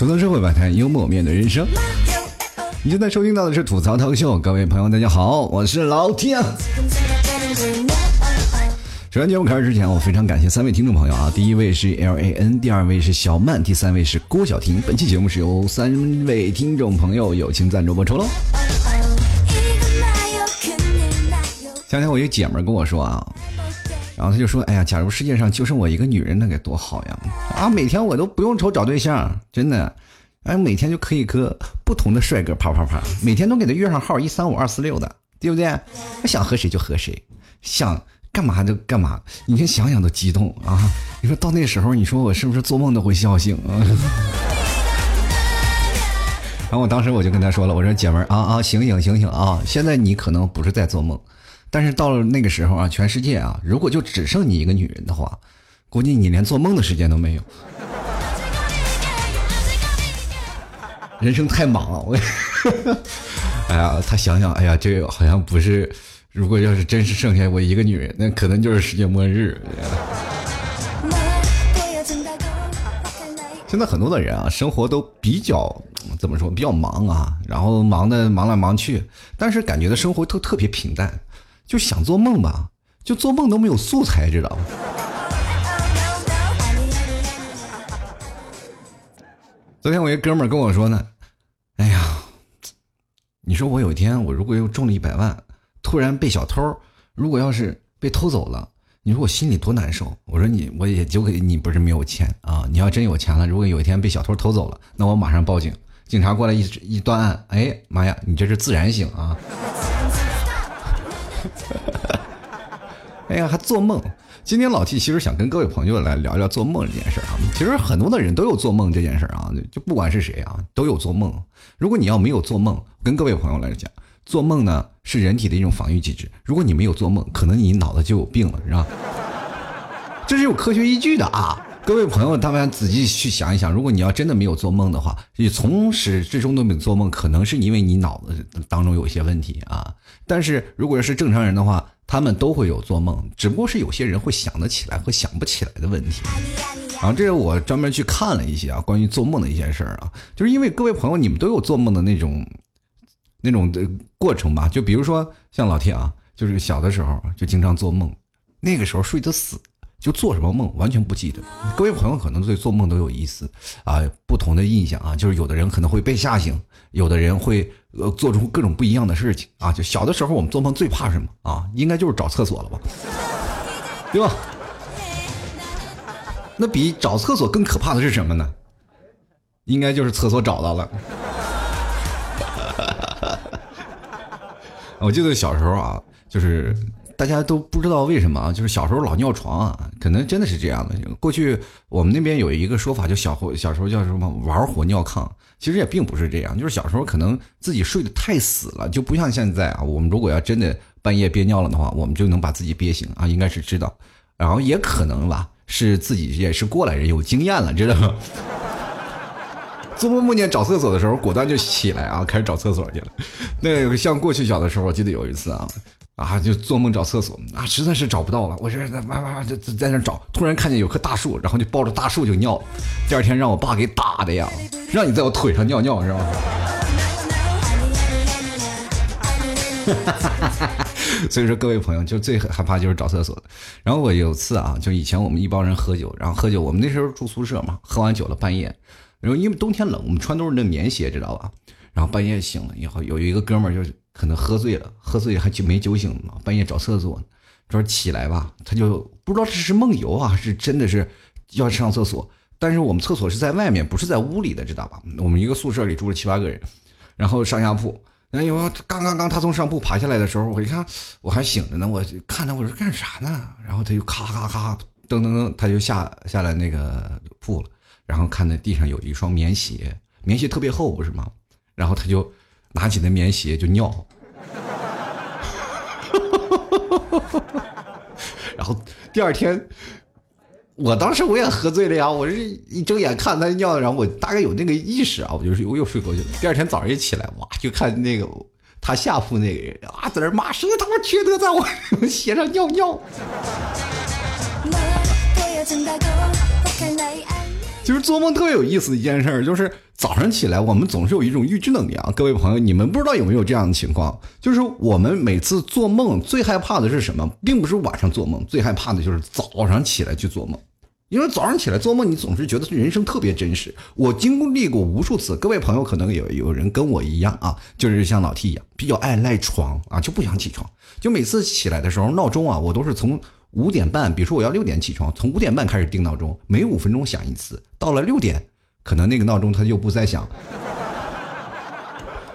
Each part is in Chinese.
吐槽社会百态，幽默面对人生。你现在收听到的是吐槽脱口秀，各位朋友，大家好，我是老天。首先节目开始之前，我非常感谢三位听众朋友啊，第一位是 L A N，第二位是小曼，第三位是郭晓婷。本期节目是由三位听众朋友友情赞助播出喽。前天我一个姐们跟我说啊。然后他就说：“哎呀，假如世界上就剩我一个女人，那该多好呀！啊，每天我都不用愁找对象，真的，哎，每天就可以和不同的帅哥啪啪啪，每天都给他约上号，一三五二四六的，对不对？想和谁就和谁，想干嘛就干嘛。你先想想都激动啊！你说到那时候，你说我是不是做梦都会笑醒啊？” 然后我当时我就跟他说了：“我说姐们儿啊啊，醒醒醒醒啊！现在你可能不是在做梦。”但是到了那个时候啊，全世界啊，如果就只剩你一个女人的话，估计你连做梦的时间都没有。人生太忙了，我。哎呀，他想想，哎呀，这个好像不是。如果要是真是剩下我一个女人，那可能就是世界末日。现在很多的人啊，生活都比较怎么说，比较忙啊，然后忙的忙来忙去，但是感觉的生活都特别平淡。就想做梦吧，就做梦都没有素材，知道吗？昨天我一哥们跟我说呢，哎呀，你说我有一天我如果又中了一百万，突然被小偷，如果要是被偷走了，你说我心里多难受？我说你我也就给你不是没有钱啊，你要真有钱了，如果有一天被小偷偷走了，那我马上报警，警察过来一一断案，哎妈呀，你这是自然醒啊！哎呀，还做梦！今天老 T 其实想跟各位朋友来聊聊做梦这件事啊。其实很多的人都有做梦这件事啊，就不管是谁啊，都有做梦。如果你要没有做梦，跟各位朋友来讲，做梦呢是人体的一种防御机制。如果你没有做梦，可能你脑子就有病了，是吧？这是有科学依据的啊。各位朋友，大家仔细去想一想，如果你要真的没有做梦的话，你从始至终都没有做梦，可能是因为你脑子当中有一些问题啊。但是如果要是正常人的话，他们都会有做梦，只不过是有些人会想得起来和想不起来的问题。然后这是我专门去看了一些啊，关于做梦的一些事儿啊，就是因为各位朋友你们都有做梦的那种那种的过程吧？就比如说像老铁啊，就是小的时候就经常做梦，那个时候睡得死。就做什么梦完全不记得，各位朋友可能对做梦都有意思啊，不同的印象啊，就是有的人可能会被吓醒，有的人会呃做出各种不一样的事情啊。就小的时候我们做梦最怕什么啊？应该就是找厕所了吧，对吧？那比找厕所更可怕的是什么呢？应该就是厕所找到了。我记得小时候啊，就是。大家都不知道为什么啊，就是小时候老尿床啊，可能真的是这样的。过去我们那边有一个说法，就小小时候叫什么玩火尿炕，其实也并不是这样，就是小时候可能自己睡得太死了，就不像现在啊。我们如果要真的半夜憋尿了的话，我们就能把自己憋醒啊，应该是知道。然后也可能吧，是自己也是过来人，有经验了，知道吗？做梦梦见找厕所的时候，果断就起来啊，开始找厕所去了。那像过去小的时候，我记得有一次啊。啊，就做梦找厕所啊，实在是找不到了。我这在哇哇哇在在那找，突然看见有棵大树，然后就抱着大树就尿。第二天让我爸给打的呀，让你在我腿上尿尿是吧？所以说各位朋友，就最害怕就是找厕所。然后我有次啊，就以前我们一帮人喝酒，然后喝酒，我们那时候住宿舍嘛，喝完酒了半夜，然后因为冬天冷，我们穿都是那棉鞋，知道吧？然后半夜醒了以后，有一个哥们儿就可能喝醉了，喝醉还就没酒醒呢，半夜找厕所，说起来吧，他就不知道这是梦游啊，是真的是要上厕所。但是我们厕所是在外面，不是在屋里的，知道吧？我们一个宿舍里住了七八个人，然后上下铺。哎呦，刚刚刚他从上铺爬下来的时候，我一看我还醒着呢，我看他我说干啥呢？然后他就咔咔咔噔噔噔，他就下下来那个铺了，然后看那地上有一双棉鞋，棉鞋特别厚，不是吗？然后他就拿起那棉鞋就尿，然后第二天，我当时我也喝醉了呀，我是一睁眼看他尿，然后我大概有那个意识啊，我就是我又睡过去了。第二天早上一起来，哇，就看那个他下铺那个人啊，在那骂谁他妈缺德在我 鞋上尿尿。其实做梦特别有意思的一件事儿，就是早上起来我们总是有一种预知能力啊。各位朋友，你们不知道有没有这样的情况？就是我们每次做梦最害怕的是什么？并不是晚上做梦，最害怕的就是早上起来去做梦。因为早上起来做梦，你总是觉得人生特别真实。我经历过无数次，各位朋友可能有有人跟我一样啊，就是像老 T 一样，比较爱赖床啊，就不想起床。就每次起来的时候，闹钟啊，我都是从五点半，比如说我要六点起床，从五点半开始定闹钟，每五分钟响一次。到了六点，可能那个闹钟它就不再响。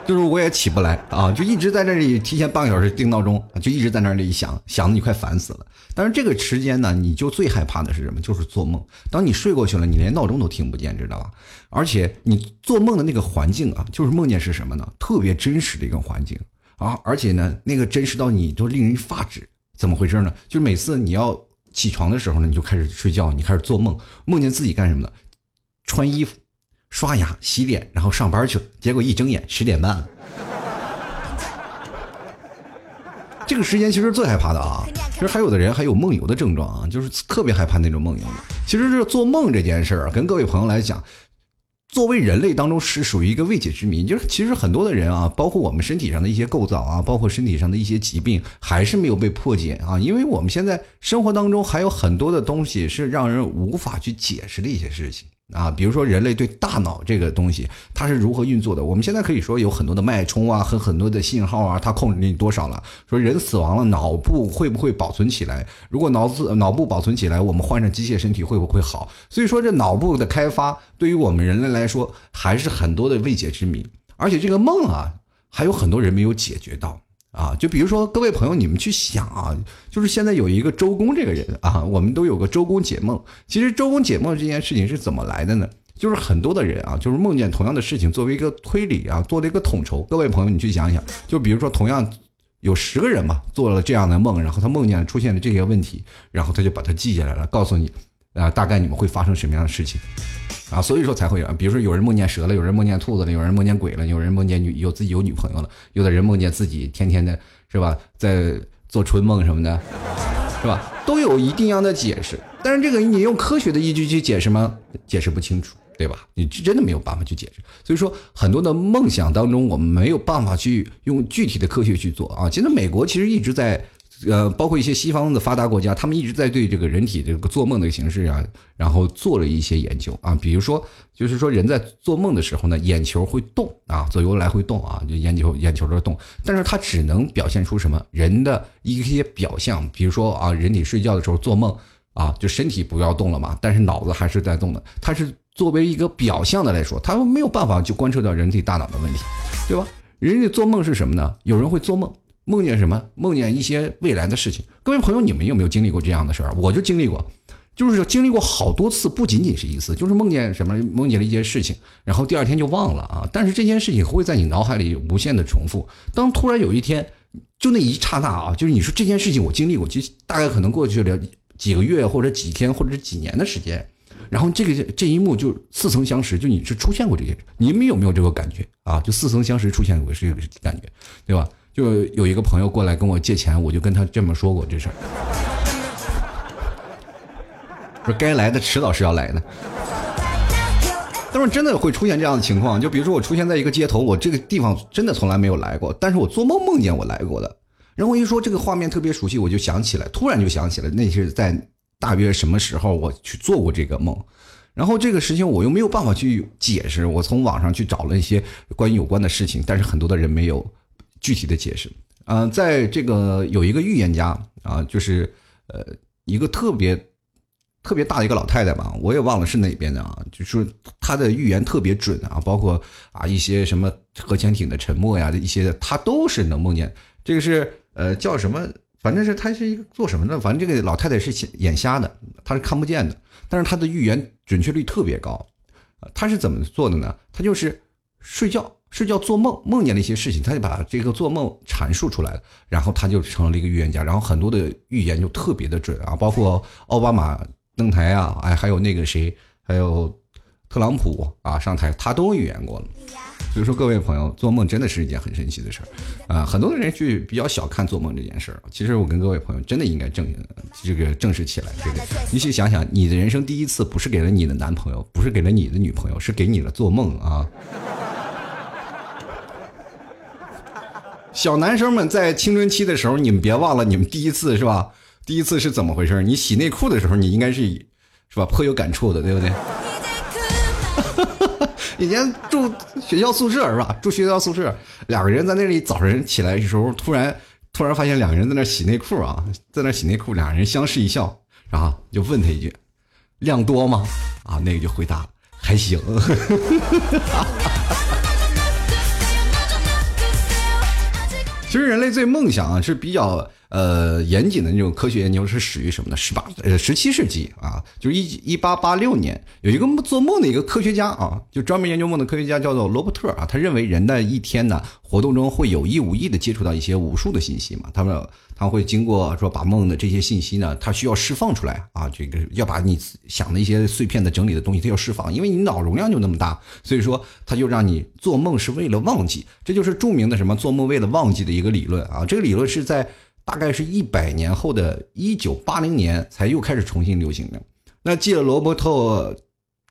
就是我也起不来啊，就一直在这里提前半个小时定闹钟，就一直在那里响，响的你快烦死了。但是这个时间呢，你就最害怕的是什么？就是做梦。当你睡过去了，你连闹钟都听不见，知道吧？而且你做梦的那个环境啊，就是梦见是什么呢？特别真实的一个环境啊，而且呢，那个真实到你都令人发指。怎么回事呢？就是每次你要起床的时候呢，你就开始睡觉，你开始做梦，梦见自己干什么呢？穿衣服。刷牙、洗脸，然后上班去了。结果一睁眼，十点半了。这个时间其实最害怕的啊！其实还有的人还有梦游的症状啊，就是特别害怕那种梦游。其实这做梦这件事儿，跟各位朋友来讲，作为人类当中是属于一个未解之谜。就是其实很多的人啊，包括我们身体上的一些构造啊，包括身体上的一些疾病，还是没有被破解啊。因为我们现在生活当中还有很多的东西是让人无法去解释的一些事情。啊，比如说人类对大脑这个东西，它是如何运作的？我们现在可以说有很多的脉冲啊，和很多的信号啊，它控制你多少了？说人死亡了，脑部会不会保存起来？如果脑子脑部保存起来，我们换上机械身体会不会好？所以说，这脑部的开发对于我们人类来说，还是很多的未解之谜。而且这个梦啊，还有很多人没有解决到。啊，就比如说各位朋友，你们去想啊，就是现在有一个周公这个人啊，我们都有个周公解梦。其实周公解梦这件事情是怎么来的呢？就是很多的人啊，就是梦见同样的事情，作为一个推理啊，做了一个统筹。各位朋友，你去想想，就比如说同样有十个人嘛，做了这样的梦，然后他梦见出现了这些问题，然后他就把它记下来了，告诉你啊，大概你们会发生什么样的事情。啊，所以说才会有，比如说有人梦见蛇了，有人梦见兔子了，有人梦见鬼了，有人梦见女有自己有女朋友了，有的人梦见自己天天的，是吧，在做春梦什么的，是吧？都有一定样的解释。但是这个你用科学的依据去解释吗？解释不清楚，对吧？你真的没有办法去解释。所以说，很多的梦想当中，我们没有办法去用具体的科学去做啊。现在美国其实一直在。呃，包括一些西方的发达国家，他们一直在对这个人体这个做梦的形式啊，然后做了一些研究啊。比如说，就是说人在做梦的时候呢，眼球会动啊，左右来回动啊，就眼球眼球在动，但是它只能表现出什么人的一些表象，比如说啊，人体睡觉的时候做梦啊，就身体不要动了嘛，但是脑子还是在动的。它是作为一个表象的来说，它没有办法去观测到人体大脑的问题，对吧？人家做梦是什么呢？有人会做梦。梦见什么？梦见一些未来的事情。各位朋友，你们有没有经历过这样的事儿？我就经历过，就是经历过好多次，不仅仅是一次，就是梦见什么，梦见了一件事情，然后第二天就忘了啊。但是这件事情会在你脑海里无限的重复。当突然有一天，就那一刹那啊，就是你说这件事情我经历过，就大概可能过去了几个月或者几天或者是几年的时间，然后这个这一幕就似曾相识，就你是出现过这件事。你们有没有这个感觉啊？就似曾相识出现过是感觉，对吧？就有一个朋友过来跟我借钱，我就跟他这么说过这事儿，说该来的迟早是要来的。但是真的会出现这样的情况，就比如说我出现在一个街头，我这个地方真的从来没有来过，但是我做梦梦见我来过的。然后一说这个画面特别熟悉，我就想起来，突然就想起来那是在大约什么时候我去做过这个梦。然后这个事情我又没有办法去解释，我从网上去找了一些关于有关的事情，但是很多的人没有。具体的解释，嗯，在这个有一个预言家啊，就是呃一个特别特别大的一个老太太吧，我也忘了是哪边的啊，就是她的预言特别准啊，包括啊一些什么核潜艇的沉没呀一些，她都是能梦见。这个是呃叫什么？反正是她是一个做什么的？反正这个老太太是眼瞎的，她是看不见的，但是她的预言准确率特别高。她是怎么做的呢？她就是睡觉。是叫做梦，梦见了一些事情，他就把这个做梦阐述出来了，然后他就成了一个预言家，然后很多的预言就特别的准啊，包括奥巴马登台啊，哎，还有那个谁，还有特朗普啊上台，他都预言过了。所以说，各位朋友，做梦真的是一件很神奇的事儿啊！很多的人去比较小看做梦这件事儿。其实我跟各位朋友真的应该正这个正视起来。这个，你去想想，你的人生第一次不是给了你的男朋友，不是给了你的女朋友，是给你了做梦啊！小男生们在青春期的时候，你们别忘了，你们第一次是吧？第一次是怎么回事？你洗内裤的时候，你应该是是吧？颇有感触的，对不对？以前住学校宿舍是吧？住学校宿舍，两个人在那里早晨起来的时候，突然突然发现两个人在那洗内裤啊，在那洗内裤，两人相视一笑，然后就问他一句：“量多吗？”啊，那个就回答：“还行。” 其实人类最梦想啊是比较呃严谨的那种科学研究是始于什么呢？十八呃十七世纪啊，就是一一八八六年，有一个做梦的一个科学家啊，就专门研究梦的科学家叫做罗伯特啊，他认为人的一天呢活动中会有意无意的接触到一些无数的信息嘛，他们。他会经过说把梦的这些信息呢，他需要释放出来啊，这个要把你想的一些碎片的整理的东西，他要释放，因为你脑容量就那么大，所以说他就让你做梦是为了忘记，这就是著名的什么做梦为了忘记的一个理论啊。这个理论是在大概是一百年后的一九八零年才又开始重新流行的。那继了罗伯特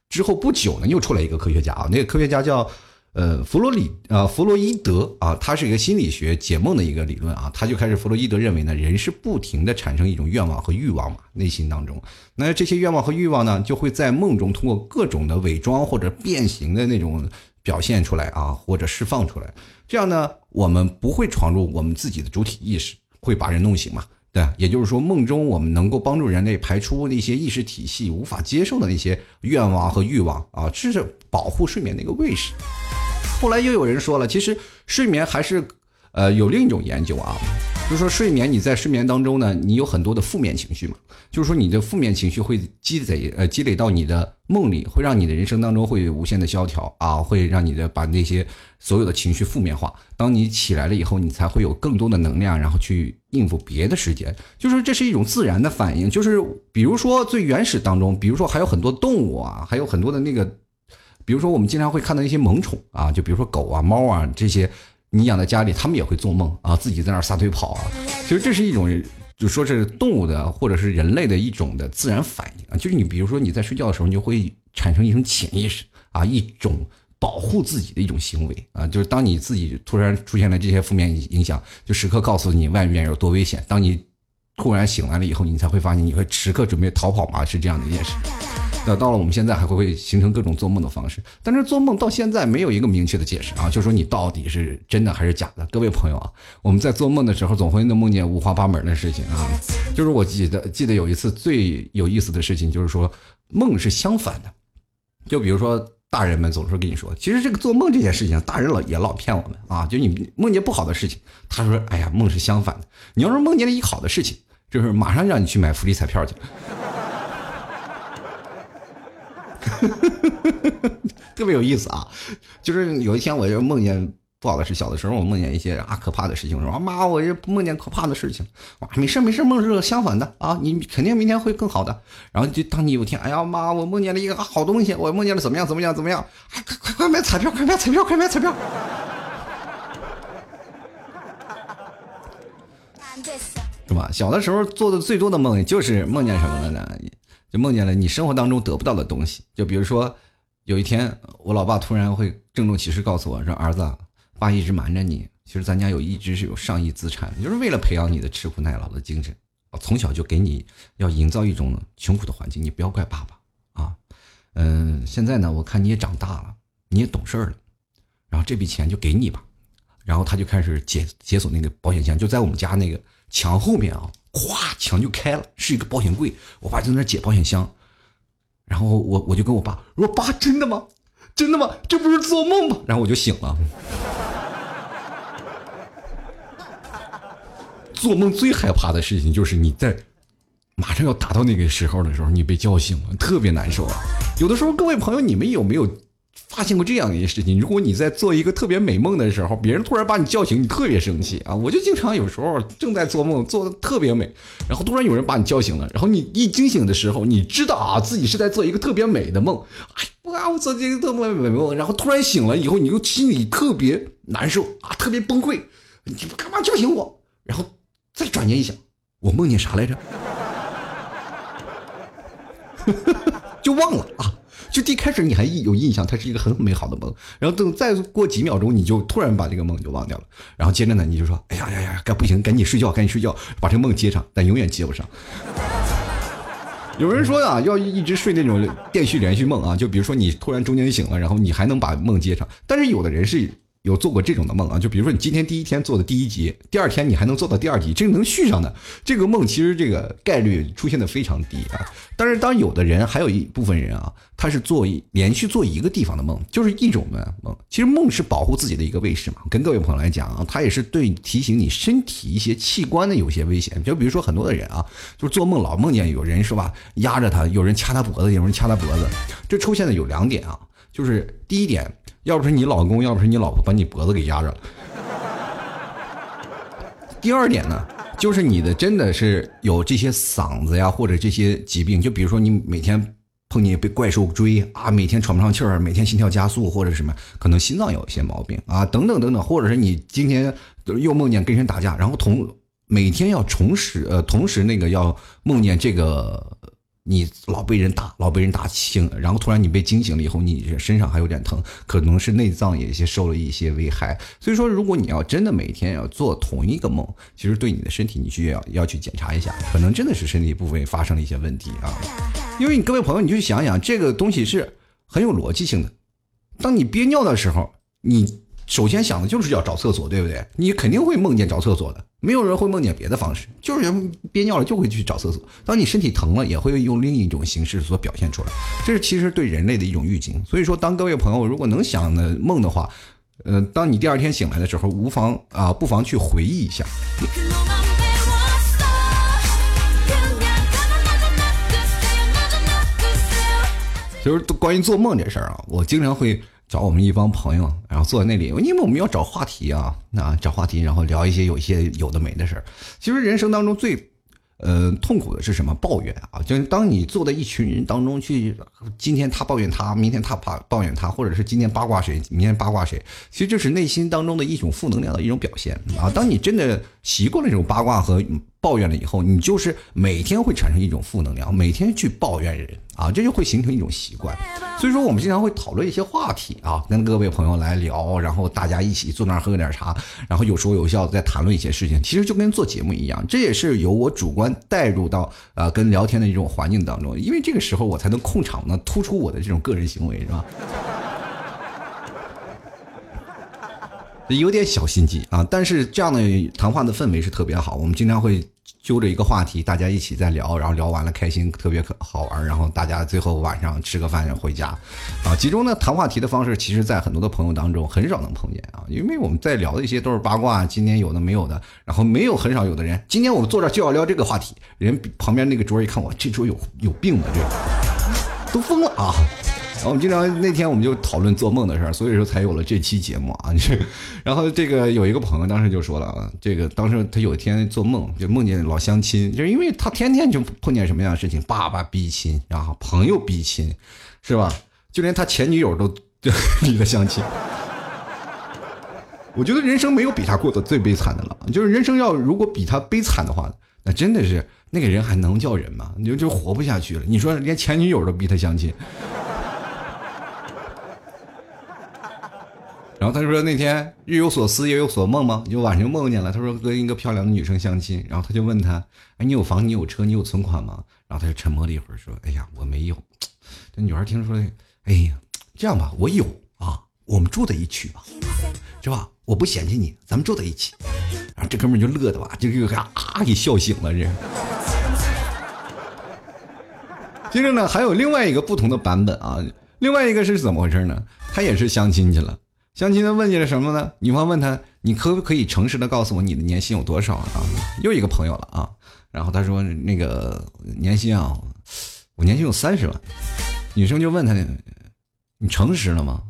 之后不久呢，又出来一个科学家啊，那个科学家叫。呃，弗洛里啊，弗洛伊德啊，他是一个心理学解梦的一个理论啊，他就开始，弗洛伊德认为呢，人是不停的产生一种愿望和欲望嘛，内心当中，那这些愿望和欲望呢，就会在梦中通过各种的伪装或者变形的那种表现出来啊，或者释放出来，这样呢，我们不会闯入我们自己的主体意识，会把人弄醒嘛。对，也就是说，梦中我们能够帮助人类排出那些意识体系无法接受的那些愿望和欲望啊，这是保护睡眠的一个卫士。后来又有人说了，其实睡眠还是，呃，有另一种研究啊，就是说睡眠你在睡眠当中呢，你有很多的负面情绪嘛，就是说你的负面情绪会积累，呃，积累到你的梦里，会让你的人生当中会无限的萧条啊，会让你的把那些所有的情绪负面化。当你起来了以后，你才会有更多的能量，然后去应付别的时间。就是这是一种自然的反应，就是比如说最原始当中，比如说还有很多动物啊，还有很多的那个。比如说，我们经常会看到一些萌宠啊，就比如说狗啊、猫啊这些，你养在家里，他们也会做梦啊，自己在那撒腿跑啊。其实这是一种，就说是动物的或者是人类的一种的自然反应啊。就是你比如说你在睡觉的时候，你就会产生一种潜意识啊，一种保护自己的一种行为啊。就是当你自己突然出现了这些负面影响，就时刻告诉你外面有多危险。当你突然醒来了以后，你才会发现你会时刻准备逃跑嘛，是这样的一件事。那到了我们现在还会会形成各种做梦的方式，但是做梦到现在没有一个明确的解释啊，就说你到底是真的还是假的。各位朋友啊，我们在做梦的时候总会能梦见五花八门的事情啊。就是我记得记得有一次最有意思的事情，就是说梦是相反的。就比如说大人们总是跟你说，其实这个做梦这件事情，大人老也老骗我们啊。就你梦见不好的事情，他说哎呀梦是相反的。你要是梦见了一好的事情，就是马上让你去买福利彩票去。特别有意思啊！就是有一天，我就梦见不好的事。小的时候，我梦见一些啊可怕的事情，我说妈，我这梦见可怕的事情。哇，没事没事，梦是相反的啊，你肯定明天会更好的。然后就当你有一天，哎呀妈，我梦见了一个好东西，我梦见了怎么样怎么样怎么样？快快快买彩票，快买彩票，快买彩票！是吧？小的时候做的最多的梦，就是梦见什么了呢？就梦见了你生活当中得不到的东西，就比如说，有一天我老爸突然会郑重其事告诉我说：“儿子，爸一直瞒着你，其实咱家有一直是有上亿资产，就是为了培养你的吃苦耐劳的精神。从小就给你要营造一种穷苦的环境，你不要怪爸爸啊。嗯，现在呢，我看你也长大了，你也懂事了，然后这笔钱就给你吧。然后他就开始解解锁那个保险箱，就在我们家那个墙后面啊。”咵，墙就开了，是一个保险柜。我爸就在那解保险箱，然后我我就跟我爸说：“爸，真的吗？真的吗？这不是做梦吗？”然后我就醒了。做梦最害怕的事情就是你在马上要达到那个时候的时候，你被叫醒了，特别难受啊。有的时候，各位朋友，你们有没有？发现过这样一件事情：如果你在做一个特别美梦的时候，别人突然把你叫醒，你特别生气啊！我就经常有时候正在做梦，做的特别美，然后突然有人把你叫醒了，然后你一惊醒的时候，你知道啊自己是在做一个特别美的梦，哎，我啊，我做这个特梦美梦，然后突然醒了以后，你就心里特别难受啊，特别崩溃，你干嘛叫醒我？然后再转念一想，我梦见啥来着？就忘了啊。就一开始你还有印象，它是一个很美好的梦，然后等再过几秒钟，你就突然把这个梦就忘掉了。然后接着呢，你就说：“哎呀呀呀，该不行，赶紧睡觉，赶紧睡觉，把这个梦接上。”但永远接不上。有人说啊，要一直睡那种电续连续梦啊，就比如说你突然中间醒了，然后你还能把梦接上。但是有的人是。有做过这种的梦啊？就比如说你今天第一天做的第一集，第二天你还能做到第二集，这个能续上的这个梦，其实这个概率出现的非常低啊。但是当有的人还有一部分人啊，他是做连续做一个地方的梦，就是一种的梦。其实梦是保护自己的一个卫士嘛。跟各位朋友来讲啊，它也是对提醒你身体一些器官的有些危险。就比如说很多的人啊，就是做梦老梦见有人是吧，压着他，有人掐他脖子，有人掐他脖子。这出现的有两点啊，就是第一点。要不是你老公，要不是你老婆把你脖子给压着了。第二点呢，就是你的真的是有这些嗓子呀，或者这些疾病，就比如说你每天碰见被怪兽追啊，每天喘不上气儿，每天心跳加速，或者什么，可能心脏有一些毛病啊，等等等等，或者是你今天又梦见跟人打架，然后同每天要重拾呃，同时那个要梦见这个。你老被人打，老被人打醒，然后突然你被惊醒了以后，你身上还有点疼，可能是内脏也些受了一些危害。所以说，如果你要真的每天要做同一个梦，其实对你的身体，你需要要去检查一下，可能真的是身体部位发生了一些问题啊。因为你各位朋友，你就想想，这个东西是很有逻辑性的。当你憋尿的时候，你。首先想的就是要找厕所，对不对？你肯定会梦见找厕所的，没有人会梦见别的方式，就是憋尿了就会去找厕所。当你身体疼了，也会用另一种形式所表现出来，这是其实对人类的一种预警。所以说，当各位朋友如果能想的梦的话，呃，当你第二天醒来的时候，无妨啊，不妨去回忆一下。就是关于做梦这事儿啊，我经常会。找我们一帮朋友，然后坐在那里，因为我们要找话题啊，那找话题，然后聊一些有一些有的没的事儿。其实人生当中最，呃，痛苦的是什么？抱怨啊！就是当你坐在一群人当中去，今天他抱怨他，明天他抱抱怨他，或者是今天八卦谁，明天八卦谁，其实这是内心当中的一种负能量的一种表现啊。当你真的习惯了这种八卦和。抱怨了以后，你就是每天会产生一种负能量，每天去抱怨人啊，这就会形成一种习惯。所以说，我们经常会讨论一些话题啊，跟各位朋友来聊，然后大家一起坐那儿喝点茶，然后有说有笑在谈论一些事情，其实就跟做节目一样，这也是由我主观带入到啊跟聊天的一种环境当中，因为这个时候我才能控场呢，突出我的这种个人行为，是吧？有点小心机啊，但是这样的谈话的氛围是特别好，我们经常会。揪着一个话题，大家一起在聊，然后聊完了开心，特别可好玩。然后大家最后晚上吃个饭回家，啊，其中呢谈话题的方式，其实在很多的朋友当中很少能碰见啊，因为我们在聊的一些都是八卦，今天有的没有的，然后没有很少有的人，今天我们坐这就要聊这个话题，人旁边那个桌一看我这桌有有病吧，这都疯了啊。我们经常那天我们就讨论做梦的事儿，所以说才有了这期节目啊。然后这个有一个朋友当时就说了啊，这个当时他有一天做梦就梦见老相亲，就是因为他天天就碰见什么样的事情，爸爸逼亲，然后朋友逼亲，是吧？就连他前女友都 逼他相亲。我觉得人生没有比他过得最悲惨的了，就是人生要如果比他悲惨的话，那真的是那个人还能叫人吗？你就就活不下去了。你说连前女友都逼他相亲。然后他就说那天日有所思夜有所梦吗？就晚上梦见了。他说跟一个漂亮的女生相亲，然后他就问他，哎，你有房，你有车，你有存款吗？然后他就沉默了一会儿，说，哎呀，我没有。这女孩听说，哎呀，这样吧，我有啊，我们住在一起吧，是吧？我不嫌弃你，咱们住在一起。然后这哥们就乐的吧，就给啊给笑醒了。这。接着呢，还有另外一个不同的版本啊，另外一个是怎么回事呢？他也是相亲去了。相亲的问你了什么呢？女方问他：“你可不可以诚实的告诉我你的年薪有多少啊？”又一个朋友了啊，然后他说：“那个年薪啊，我年薪有三十万。”女生就问他：“你诚实了吗？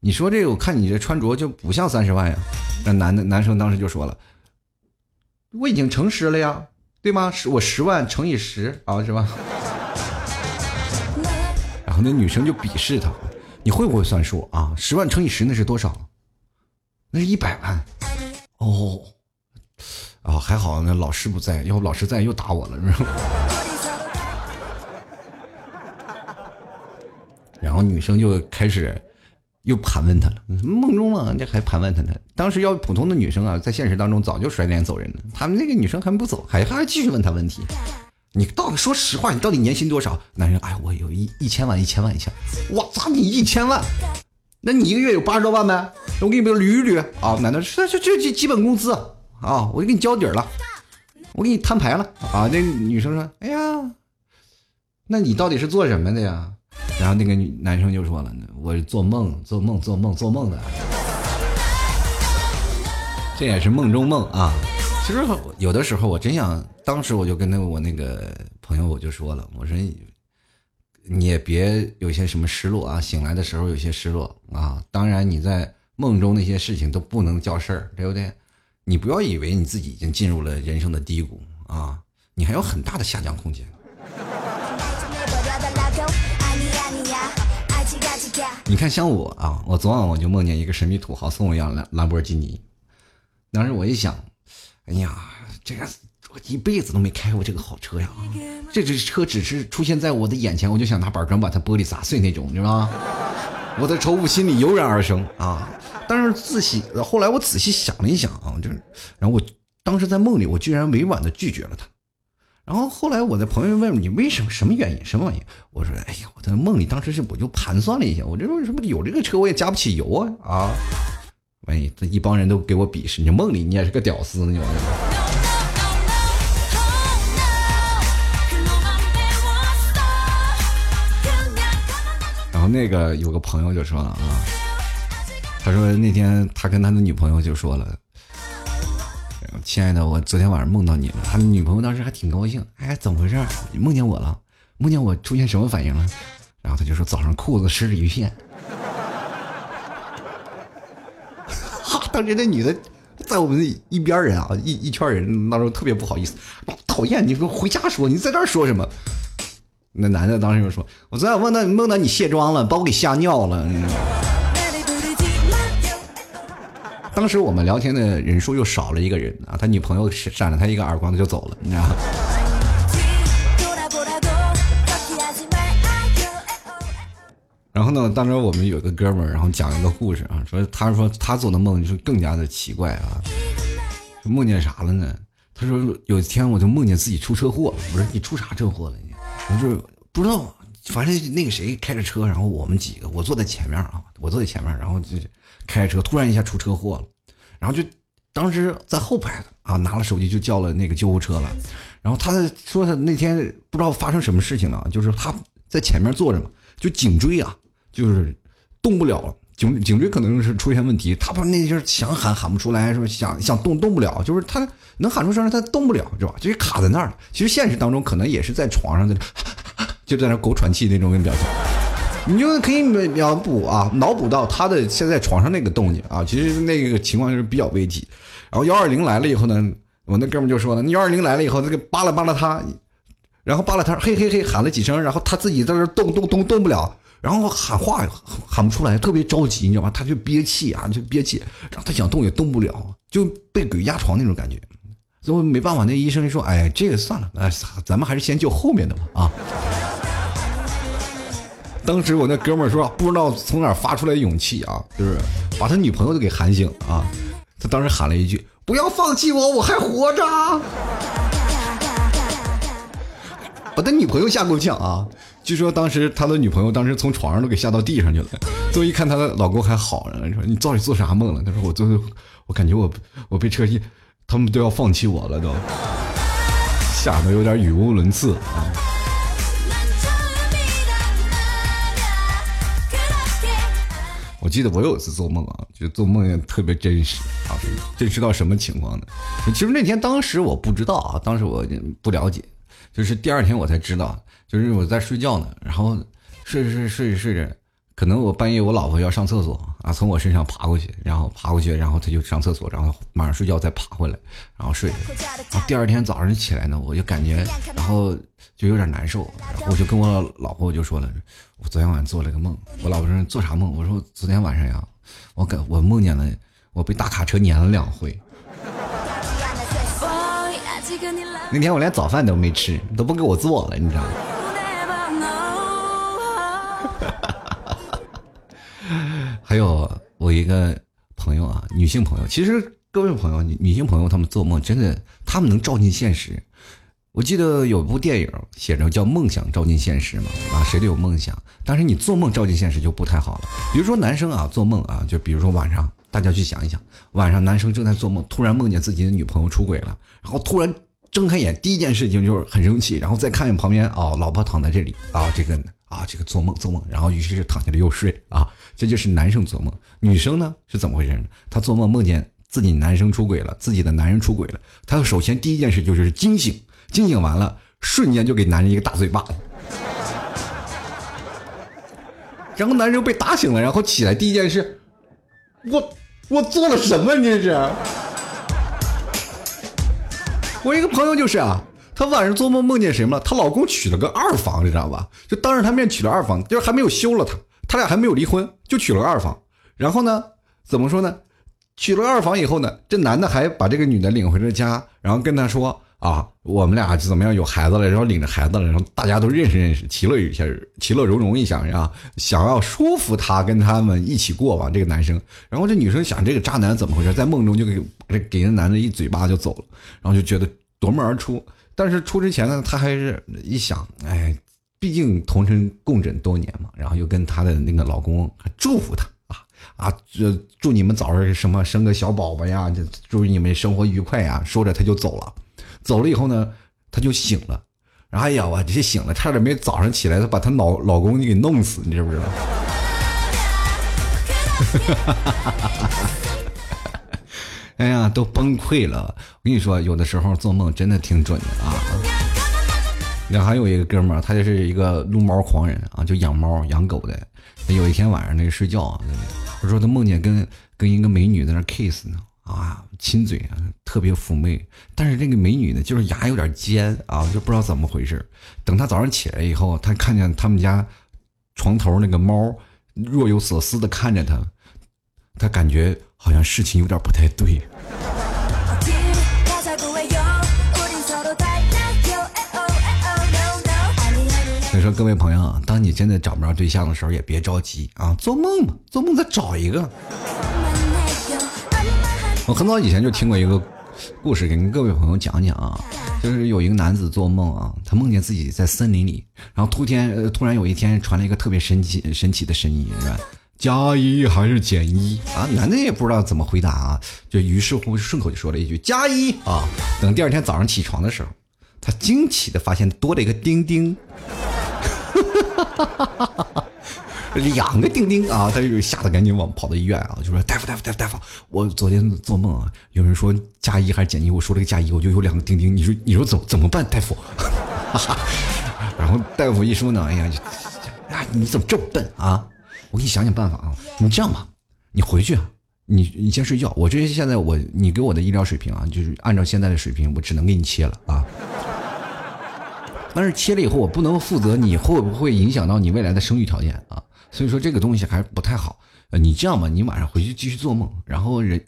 你说这个，我看你这穿着就不像三十万呀。”那男的男生当时就说了：“我已经诚实了呀，对吗？是我十万乘以十啊，是吧？”然后那女生就鄙视他。你会不会算数啊？十万乘以十那是多少？那是一百万。哦，啊，还好那老师不在，要不老师在又打我了，然后女生就开始又盘问他了，梦中了，这还盘问他呢。当时要普通的女生啊，在现实当中早就甩脸走人了，他们那个女生还不走，还还继续问他问题。你到底说实话，你到底年薪多少？男人，哎，我有一一千万，一千万，一千。我操，你一千万？那你一个月有八十多万呗？我给你捋一捋啊。男的，这这这基本工资啊，我就给你交底了，我给你摊牌了啊。那女生说，哎呀，那你到底是做什么的呀？然后那个男生就说了，我做梦，做梦，做梦，做梦的。这也是梦中梦啊。其实有的时候我真想，当时我就跟那我那个朋友我就说了，我说你也别有些什么失落啊，醒来的时候有些失落啊。当然你在梦中那些事情都不能叫事儿，对不对？你不要以为你自己已经进入了人生的低谷啊，你还有很大的下降空间。你看，像我啊，我昨晚我就梦见一个神秘土豪送我一辆兰兰博基尼，当时我一想。哎呀，这个我一辈子都没开过这个好车呀！这只车只是出现在我的眼前，我就想拿板砖把它玻璃砸碎那种，你知道吗？我的仇富心里油然而生啊！但是仔细后来我仔细想了一想啊，就是，然后我当时在梦里，我居然委婉的拒绝了他。然后后来我的朋友问你为什么什么原因什么原因？我说哎呀，我在梦里当时是我就盘算了一下，我这为什么有这个车我也加不起油啊啊！万一这一帮人都给我鄙视，你梦里你也是个屌丝，你玩意后那个有个朋友就说了啊，他说那天他跟他的女朋友就说了，亲爱的，我昨天晚上梦到你了。他的女朋友当时还挺高兴，哎，怎么回事？你梦见我了？梦见我出现什么反应了？然后他就说早上裤子湿了一片。当时那女的在我们一边人啊，一一圈人当中特别不好意思，讨厌！你说回家说，你在这儿说什么？那男的当时就说：“我昨天梦到梦到你卸妆了，把我给吓尿了。”当时我们聊天的人数又少了一个人啊，他女朋友扇了他一个耳光，他就走了，你知道吗？然后呢，当时我们有个哥们儿，然后讲一个故事啊，说他说他做的梦就是更加的奇怪啊，梦见啥了呢？他说有一天我就梦见自己出车祸，我说你出啥车祸了？就是不知道，反正那个谁开着车，然后我们几个我坐在前面啊，我坐在前面，然后就开着车，突然一下出车祸了，然后就当时在后排的啊，拿了手机就叫了那个救护车了，然后他说他那天不知道发生什么事情了，就是他在前面坐着嘛，就颈椎啊。就是动不了，颈颈椎可能是出现问题。他把那就是想喊喊不出来，说想想动动不了，就是他能喊出声，他动不了，是吧？就是卡在那儿了。其实现实当中可能也是在床上，在 就在那狗喘气那种表情。你就可以秒补啊，脑补到他的现在床上那个动静啊。其实那个情况就是比较危急。然后幺二零来了以后呢，我那哥们就说了，幺二零来了以后，那个扒拉扒拉他，然后扒拉他，嘿嘿嘿喊了几声，然后他自己在那动动动动不了。然后喊话喊不出来，特别着急，你知道吗？他就憋气啊，就憋气。然后他想动也动不了，就被鬼压床那种感觉。最后没办法，那医生说：“哎，这个算了，哎，咱们还是先救后面的吧。”啊。当时我那哥们儿说，不知道从哪发出来勇气啊，就是把他女朋友都给喊醒啊。他当时喊了一句：“不要放弃我，我还活着。”把他女朋友吓够呛啊。据说当时他的女朋友当时从床上都给吓到地上去了，最后一看他的老公还好着，说你到底做啥梦了？他说我最后我感觉我我被车一，他们都要放弃我了都，吓得有点语无伦次啊。我记得我有一次做梦啊，就做梦也特别真实啊，真实到什么情况呢？其实那天当时我不知道啊，当时我不了解，就是第二天我才知道。就是我在睡觉呢，然后睡着睡着睡着睡着，可能我半夜我老婆要上厕所啊，从我身上爬过去，然后爬过去，然后她就上厕所，然后马上睡觉再爬回来，然后睡。然后第二天早上起来呢，我就感觉，然后就有点难受，然后我就跟我老婆我就说了，我昨天晚上做了个梦。我老婆说做啥梦？我说昨天晚上呀，我感我梦见了我被大卡车碾了两回。那天我连早饭都没吃，都不给我做了，你知道吗？还有我一个朋友啊，女性朋友，其实各位朋友，女女性朋友，她们做梦真的，她们能照进现实。我记得有部电影写着叫“梦想照进现实”嘛，啊，谁都有梦想，但是你做梦照进现实就不太好了。比如说男生啊，做梦啊，就比如说晚上，大家去想一想，晚上男生正在做梦，突然梦见自己的女朋友出轨了，然后突然睁开眼，第一件事情就是很生气，然后再看见旁边哦，老婆躺在这里啊，这个啊，这个做梦做梦，然后于是就躺下来又睡啊。这就是男生做梦，女生呢是怎么回事呢？她做梦梦见自己男生出轨了，自己的男人出轨了，她首先第一件事就是惊醒，惊醒完了，瞬间就给男人一个大嘴巴子，然后男人被打醒了，然后起来第一件事，我我做了什么？这是？我一个朋友就是啊，她晚上做梦梦见什么了？她老公娶了个二房，你知道吧？就当着她面娶了二房，就是还没有休了她。他俩还没有离婚，就娶了个二房。然后呢，怎么说呢？娶了二房以后呢，这男的还把这个女的领回了家，然后跟她说：“啊，我们俩怎么样？有孩子了，然后领着孩子了，然后大家都认识认识，其乐一下，其乐融融一下，啊想要说服他跟他们一起过吧。这个男生，然后这女生想，这个渣男怎么回事？在梦中就给给给人男的一嘴巴就走了，然后就觉得夺门而出。但是出之前呢，他还是一想，哎。毕竟同城共枕多年嘛，然后又跟她的那个老公祝福她啊啊，祝祝你们早日什么生个小宝宝呀，祝你们生活愉快呀。说着他就走了，走了以后呢，他就醒了。哎呀，我这醒了，差点没早上起来，他把他老老公给弄死，你知不知道？哎呀，都崩溃了。我跟你说，有的时候做梦真的挺准的啊。那还有一个哥们儿，他就是一个撸猫狂人啊，就养猫养狗的。有一天晚上那个睡觉啊，他说他梦见跟跟一个美女在那 kiss 呢，啊，亲嘴啊，特别妩媚。但是这个美女呢，就是牙有点尖啊，就不知道怎么回事。等他早上起来以后，他看见他们家床头那个猫若有所思的看着他，他感觉好像事情有点不太对。所以说，各位朋友，当你真的找不着对象的时候，也别着急啊，做梦吧，做梦再找一个。我很早以前就听过一个故事，跟各位朋友讲讲啊，就是有一个男子做梦啊，他梦见自己在森林里，然后突天突然有一天传来一个特别神奇神奇的声音，是吧？加一还是减一啊？男的也不知道怎么回答啊，就于是乎顺口就说了一句加一啊。等第二天早上起床的时候，他惊奇的发现多了一个钉钉。两个钉钉啊，他就吓得赶紧往跑到医院啊，就说大夫大夫大夫大夫，我昨天做梦啊，有人说加一还是减一，我说了个加一，我就有两个钉钉，你说你说怎怎么办，大夫？然后大夫一说呢，哎呀，啊你怎么这么笨啊？我给你想想办法啊，你这样吧，你回去，你你先睡觉，我这现在我你给我的医疗水平啊，就是按照现在的水平，我只能给你切了啊。但是切了以后，我不能负责你会不会影响到你未来的生育条件啊？所以说这个东西还不太好。你这样吧，你晚上回去继续做梦，然后人，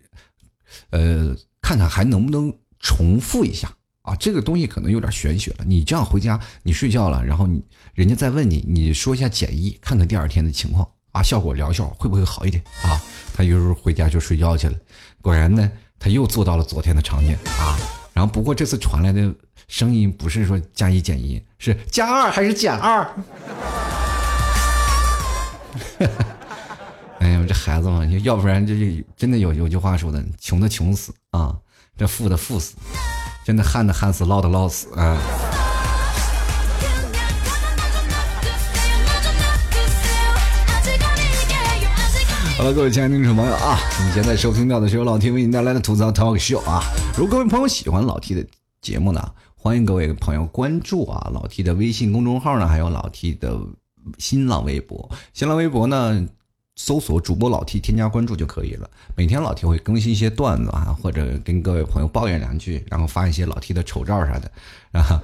呃，看看还能不能重复一下啊？这个东西可能有点玄学了。你这样回家，你睡觉了，然后你人家再问你，你说一下简易，看看第二天的情况啊，效果疗效会不会好一点啊？他有时候回家就睡觉去了，果然呢，他又做到了昨天的场景啊。然后不过这次传来的。声音不是说加一减一，是加二还是减二？哎呀，这孩子嘛，要不然这真的有有句话说的，穷的穷死啊，这富的富死，真的旱的旱死，涝的涝死啊。好了，各位亲爱的听众朋友啊，你现在收听到的是由老 T 为你带来的吐槽 talk show 啊。如果各位朋友喜欢老 T 的节目呢？欢迎各位朋友关注啊，老 T 的微信公众号呢，还有老 T 的新浪微博。新浪微博呢，搜索主播老 T，添加关注就可以了。每天老 T 会更新一些段子啊，或者跟各位朋友抱怨两句，然后发一些老 T 的丑照啥的，然后。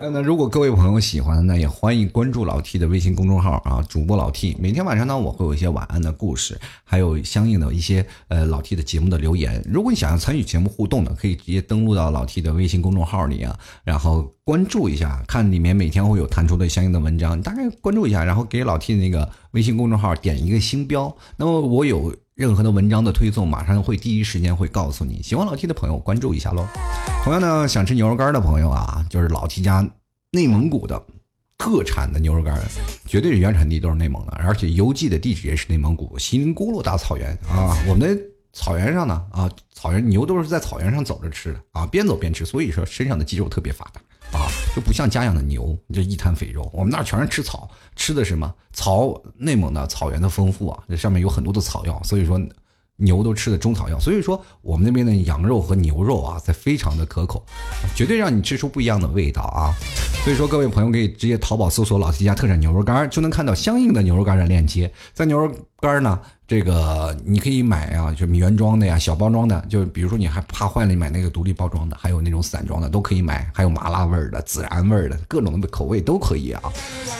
那如果各位朋友喜欢，那也欢迎关注老 T 的微信公众号啊，主播老 T。每天晚上呢，我会有一些晚安的故事，还有相应的一些呃老 T 的节目的留言。如果你想要参与节目互动的，可以直接登录到老 T 的微信公众号里啊，然后关注一下，看里面每天会有弹出的相应的文章，大概关注一下，然后给老 T 的那个微信公众号点一个星标。那么我有。任何的文章的推送，马上会第一时间会告诉你。喜欢老 T 的朋友关注一下喽。同样呢，想吃牛肉干的朋友啊，就是老 T 家内蒙古的特产的牛肉干，绝对是原产地都是内蒙的，而且邮寄的地址也是内蒙古锡林郭勒大草原啊。我们的草原上呢啊，草原牛都是在草原上走着吃的啊，边走边吃，所以说身上的肌肉特别发达。啊，就不像家养的牛，这一滩肥肉。我们那儿全是吃草，吃的什么草？内蒙的草原的丰富啊，这上面有很多的草药，所以说牛都吃的中草药。所以说我们那边的羊肉和牛肉啊，在非常的可口，绝对让你吃出不一样的味道啊。所以说各位朋友可以直接淘宝搜索老 T 家特产牛肉干，就能看到相应的牛肉干的链接，在牛肉干呢。这个你可以买啊，就原装的呀，小包装的，就比如说你还怕坏了，你买那个独立包装的，还有那种散装的都可以买，还有麻辣味儿的、孜然味儿的，各种口味都可以啊，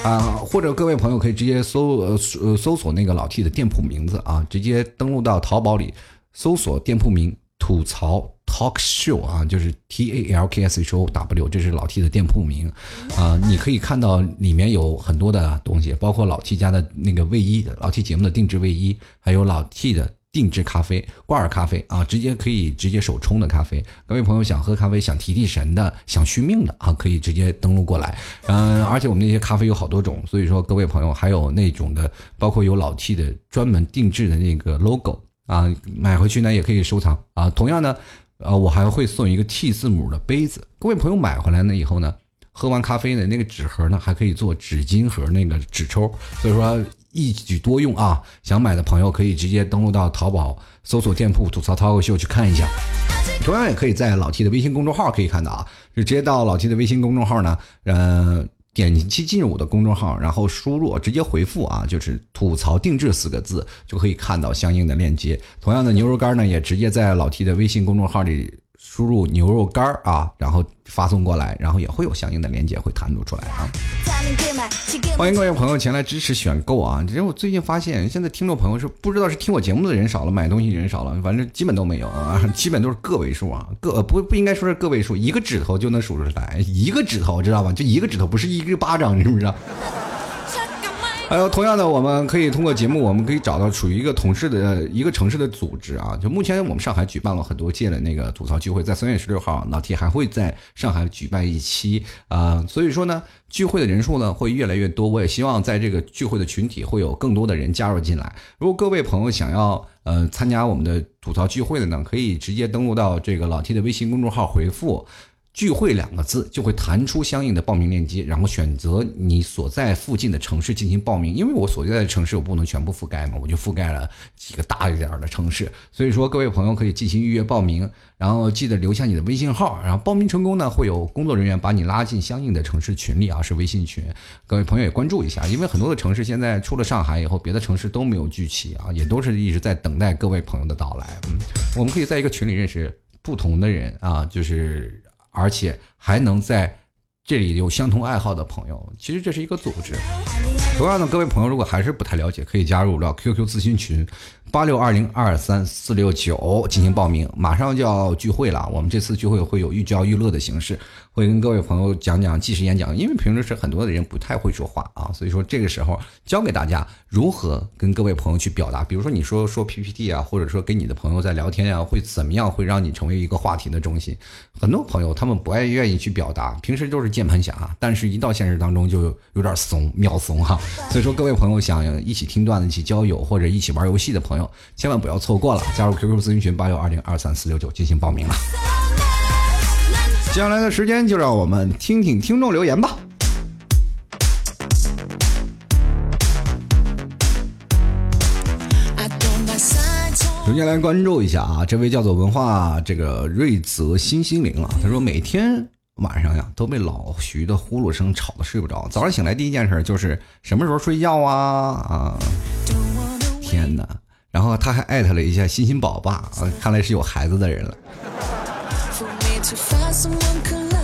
啊，或者各位朋友可以直接搜呃搜索那个老 T 的店铺名字啊，直接登录到淘宝里搜索店铺名吐槽。Talk Show 啊，就是 T A L K S H O W，这是老 T 的店铺名，啊，你可以看到里面有很多的东西，包括老 T 家的那个卫衣，老 T 节目的定制卫衣，还有老 T 的定制咖啡，挂耳咖啡啊，直接可以直接手冲的咖啡。各位朋友想喝咖啡，想提提神的，想续命的啊，可以直接登录过来。嗯，而且我们那些咖啡有好多种，所以说各位朋友还有那种的，包括有老 T 的专门定制的那个 logo 啊，买回去呢也可以收藏啊。同样呢。啊，我还会送一个 T 字母的杯子。各位朋友买回来呢以后呢，喝完咖啡呢，那个纸盒呢还可以做纸巾盒那个纸抽，所以说一举多用啊。想买的朋友可以直接登录到淘宝搜索店铺“吐槽涛口秀”去看一下。同样也可以在老 T 的微信公众号可以看到啊，就直接到老 T 的微信公众号呢，嗯。点击进入我的公众号，然后输入直接回复啊，就是“吐槽定制”四个字，就可以看到相应的链接。同样的牛肉干呢，也直接在老 T 的微信公众号里。输入牛肉干啊，然后发送过来，然后也会有相应的链接会弹出出来啊。欢迎各位朋友前来支持选购啊！其实我最近发现，现在听众朋友是不知道是听我节目的人少了，买东西人少了，反正基本都没有啊，基本都是个位数啊，个不不应该说是个位数，一个指头就能数出来，一个指头知道吧？就一个指头，不是一个巴掌，你知不知道？还有同样的，我们可以通过节目，我们可以找到处于一个同事的一个城市的组织啊。就目前我们上海举办了很多届的那个吐槽聚会，在三月十六号，老 T 还会在上海举办一期啊。所以说呢，聚会的人数呢会越来越多。我也希望在这个聚会的群体会有更多的人加入进来。如果各位朋友想要呃参加我们的吐槽聚会的呢，可以直接登录到这个老 T 的微信公众号回复。聚会两个字就会弹出相应的报名链接，然后选择你所在附近的城市进行报名。因为我所在的城市我不能全部覆盖嘛，我就覆盖了几个大一点的城市。所以说，各位朋友可以进行预约报名，然后记得留下你的微信号，然后报名成功呢，会。有工作人员把你拉进相应的城市群里啊，是微信群。各位朋友也关注一下，因为很多的城市现在出了上海以后，别的城市都没有聚齐啊，也都是一直在等待各位朋友的到来。嗯，我们可以在一个群里认识不同的人啊，就是。而且还能在这里有相同爱好的朋友，其实这是一个组织。同样的，各位朋友如果还是不太了解，可以加入到 QQ 咨询群。八六二零二三四六九进行报名，马上就要聚会了。我们这次聚会会有寓教于乐的形式，会跟各位朋友讲讲即时演讲。因为平时是很多的人不太会说话啊，所以说这个时候教给大家如何跟各位朋友去表达。比如说你说说 PPT 啊，或者说跟你的朋友在聊天啊，会怎么样会让你成为一个话题的中心？很多朋友他们不爱愿意去表达，平时都是键盘侠，但是一到现实当中就有点怂，秒怂哈。所以说各位朋友想一起听段子、一起交友或者一起玩游戏的朋友。千万不要错过了，加入 QQ 咨询群八六二零二三四六九进行报名了。接下来的时间就让我们听听听众留言吧。首先来关注一下啊，这位叫做文化这个瑞泽新心灵啊，他说每天晚上呀都被老徐的呼噜声吵得睡不着。早上醒来第一件事就是什么时候睡觉啊啊！天哪！然后他还艾特了一下欣欣宝爸啊，看来是有孩子的人了。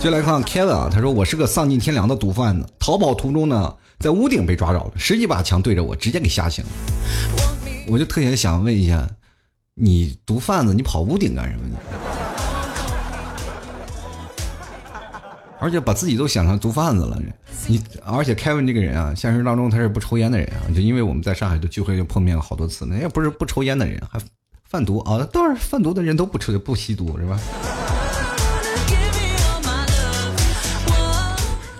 就来看 Kevin 啊，他说我是个丧尽天良的毒贩子，逃跑途中呢，在屋顶被抓着了，十几把枪对着我，直接给吓醒了。我就特别想问一下，你毒贩子，你跑屋顶干什么？你？而且把自己都想成毒贩子了，你而且 Kevin 这个人啊，现实当中他是不抽烟的人啊，就因为我们在上海的聚会就碰面了好多次，那也不是不抽烟的人，还贩毒啊，当然贩毒的人都不抽不吸毒是吧？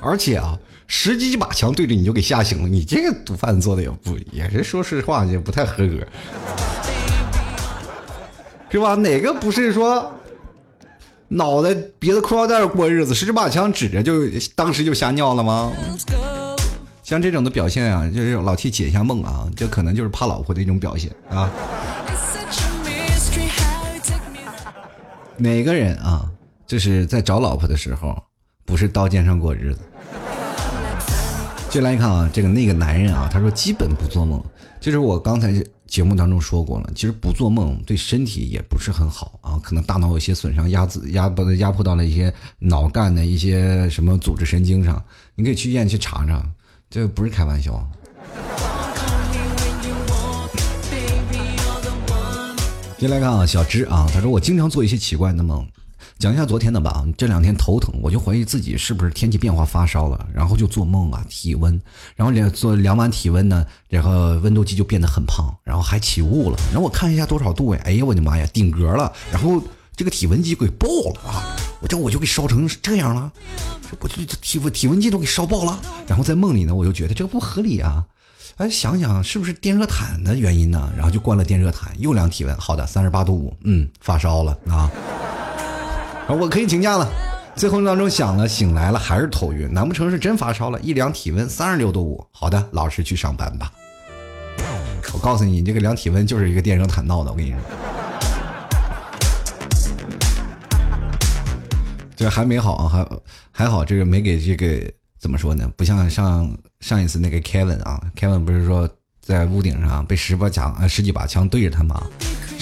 而且啊，十几把枪对着你就给吓醒了，你这个毒贩做的也不也是说实话也不太合格，是吧？哪个不是说？脑袋别的裤腰带过日子，十几把枪指着就当时就吓尿了吗？像这种的表现啊，就是老替解一下梦啊，这可能就是怕老婆的一种表现啊。哪个人啊，就是在找老婆的时候，不是刀尖上过日子？就来看啊，这个那个男人啊，他说基本不做梦，就是我刚才。节目当中说过了，其实不做梦对身体也不是很好啊，可能大脑有些损伤，压子压迫压迫到了一些脑干的一些什么组织神经上，你可以去医院去查查，这不是开玩笑。接来看啊，小芝啊，他说我经常做一些奇怪的梦。讲一下昨天的吧，这两天头疼，我就怀疑自己是不是天气变化发烧了，然后就做梦啊，体温，然后量做量完体温呢，然后温度计就变得很胖，然后还起雾了，然后我看一下多少度呀，哎呀我的妈呀，顶格了，然后这个体温计给爆了啊，我这我就给烧成这样了，这我这体温体温计都给烧爆了，然后在梦里呢，我就觉得这个不合理啊，哎想想是不是电热毯的原因呢？然后就关了电热毯，又量体温，好的，三十八度五，嗯，发烧了啊。我可以请假了。最后闹钟响了，醒来了还是头晕，难不成是真发烧了？一量体温三十六度五。好的，老实去上班吧。我告诉你，你这个量体温就是一个电热毯闹的。我跟你说，这还没好啊，还还好，这个没给这个怎么说呢？不像上上一次那个 Kevin 啊，Kevin 不是说在屋顶上被十把枪十几把枪对着他吗？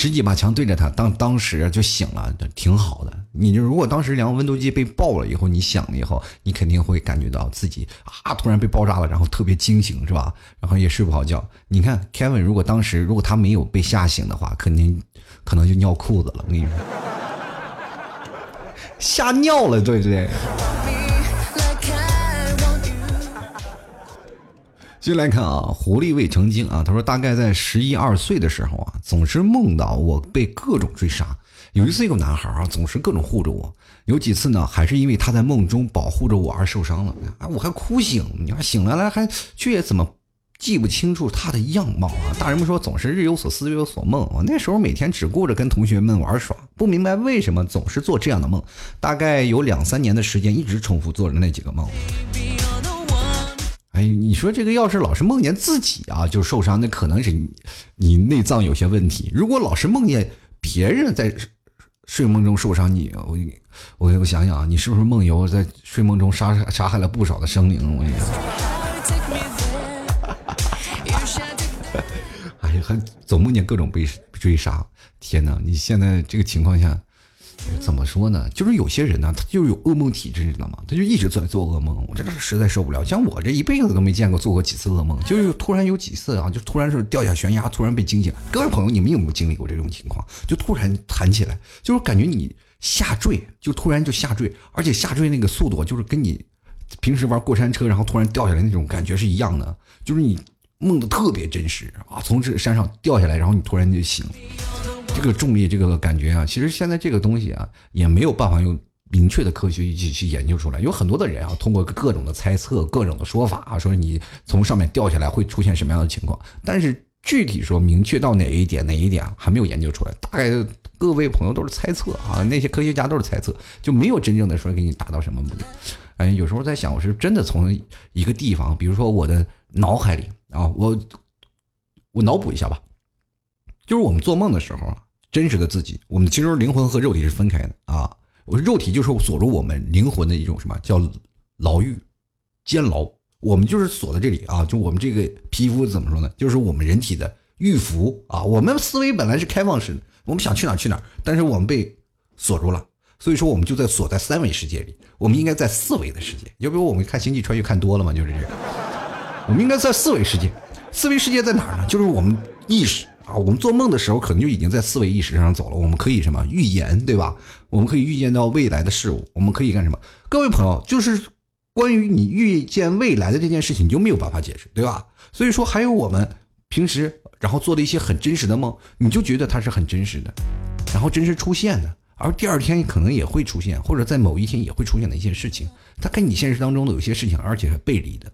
十几把枪对着他，当当时就醒了，挺好的。你就如果当时量温度计被爆了以后，你醒了以后，你肯定会感觉到自己啊突然被爆炸了，然后特别惊醒，是吧？然后也睡不好觉。你看 Kevin，如果当时如果他没有被吓醒的话，肯定可能就尿裤子了。我跟你说，吓尿了，对不对？进来看啊，狐狸未成精啊。他说，大概在十一二岁的时候啊，总是梦到我被各种追杀。有一次，一个男孩啊，总是各种护着我。有几次呢，还是因为他在梦中保护着我而受伤了。啊，我还哭醒，你看醒来了还却怎么记不清楚他的样貌啊？大人们说总是日有所思，夜有所梦。我那时候每天只顾着跟同学们玩耍，不明白为什么总是做这样的梦。大概有两三年的时间，一直重复做着那几个梦。哎，你说这个要是老是梦见自己啊就受伤，那可能是你内脏有些问题。如果老是梦见别人在睡梦中受伤，你我我我想想啊，你是不是梦游在睡梦中杀杀害了不少的生灵？我跟你讲，哎呀，还总梦见各种被追杀。天哪，你现在这个情况下。怎么说呢？就是有些人呢，他就有噩梦体质，你知道吗？他就一直在做噩梦。我真的是实在受不了。像我这一辈子都没见过做过几次噩梦，就是突然有几次啊，就突然是掉下悬崖，突然被惊醒。各位朋友，你们有没有经历过这种情况？就突然弹起来，就是感觉你下坠，就突然就下坠，而且下坠那个速度就是跟你平时玩过山车然后突然掉下来那种感觉是一样的，就是你梦的特别真实啊，从这山上掉下来，然后你突然就醒。这个重力这个感觉啊，其实现在这个东西啊，也没有办法用明确的科学仪器去研究出来。有很多的人啊，通过各种的猜测、各种的说法啊，说你从上面掉下来会出现什么样的情况，但是具体说明确到哪一点哪一点还没有研究出来。大概各位朋友都是猜测啊，那些科学家都是猜测，就没有真正的说给你达到什么目的。哎，有时候在想，我是真的从一个地方，比如说我的脑海里啊，我我脑补一下吧。就是我们做梦的时候啊，真实的自己，我们其实灵魂和肉体是分开的啊。我说肉体就是锁住我们灵魂的一种什么叫牢狱、监牢。我们就是锁在这里啊，就我们这个皮肤怎么说呢？就是我们人体的玉符啊。我们思维本来是开放式的，我们想去哪去哪儿，但是我们被锁住了。所以说，我们就在锁在三维世界里。我们应该在四维的世界。就比如我们看《星际穿越》看多了嘛，就是这个。我们应该在四维世界。四维世界在哪儿呢？就是我们意识。啊，我们做梦的时候可能就已经在思维意识上走了。我们可以什么预言，对吧？我们可以预见到未来的事物。我们可以干什么？各位朋友，就是关于你预见未来的这件事情，你就没有办法解释，对吧？所以说，还有我们平时然后做的一些很真实的梦，你就觉得它是很真实的，然后真实出现的，而第二天可能也会出现，或者在某一天也会出现的一些事情，它跟你现实当中的有些事情，而且是背离的。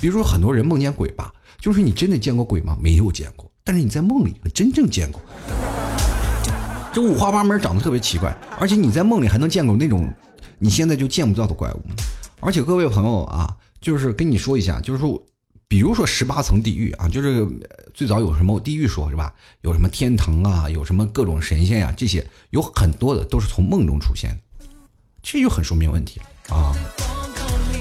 比如说，很多人梦见鬼吧，就是你真的见过鬼吗？没有见过。但是你在梦里真正见过，这五花八门，长得特别奇怪，而且你在梦里还能见过那种你现在就见不到的怪物。而且各位朋友啊，就是跟你说一下，就是说，比如说十八层地狱啊，就是最早有什么地狱说是吧？有什么天堂啊，有什么各种神仙呀，这些有很多的都是从梦中出现的，这就很说明问题了啊。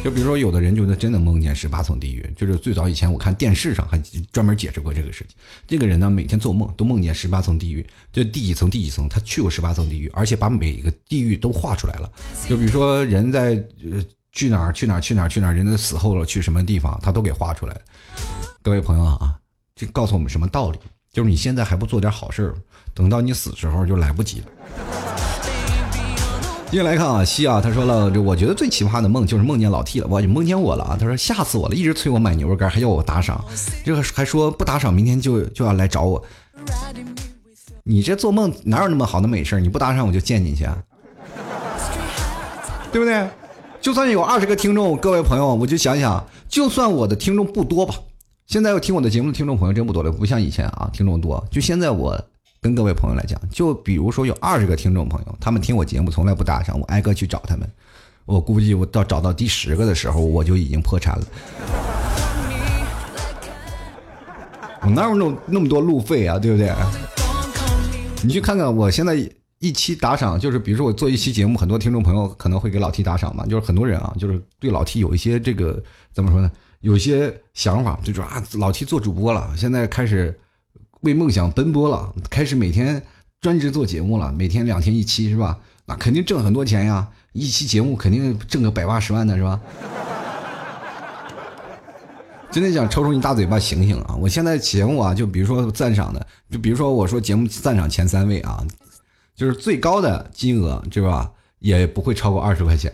就比如说，有的人就是真的梦见十八层地狱，就是最早以前我看电视上还专门解释过这个事情。这个人呢，每天做梦都梦见十八层地狱，就第几层第几层，他去过十八层地狱，而且把每个地狱都画出来了。就比如说人在呃去哪儿去哪儿去哪儿去哪儿，人的死后了去什么地方，他都给画出来。各位朋友啊，这告诉我们什么道理？就是你现在还不做点好事等到你死时候就来不及了。接下来看啊，西啊，他说了，这我觉得最奇葩的梦就是梦见老 T 了，我就梦见我了啊。他说吓死我了，一直催我买牛肉干，还要我打赏，这个还说不打赏明天就就要来找我。你这做梦哪有那么好的美事你不打赏我就见你去，对不对？就算有二十个听众，各位朋友，我就想想，就算我的听众不多吧，现在要听我的节目的听众朋友真不多了，不像以前啊，听众多。就现在我。跟各位朋友来讲，就比如说有二十个听众朋友，他们听我节目从来不打赏，我挨个去找他们，我估计我到找到第十个的时候，我就已经破产了。我哪有那那么多路费啊，对不对？你去看看，我现在一期打赏，就是比如说我做一期节目，很多听众朋友可能会给老 T 打赏嘛，就是很多人啊，就是对老 T 有一些这个怎么说呢？有一些想法，就说啊，老 T 做主播了，现在开始。为梦想奔波了，开始每天专职做节目了，每天两天一期是吧？那肯定挣很多钱呀，一期节目肯定挣个百八十万的是吧？真的想抽出你大嘴巴醒醒啊！我现在节目啊，就比如说赞赏的，就比如说我说节目赞赏前三位啊，就是最高的金额，对吧？也不会超过二十块钱。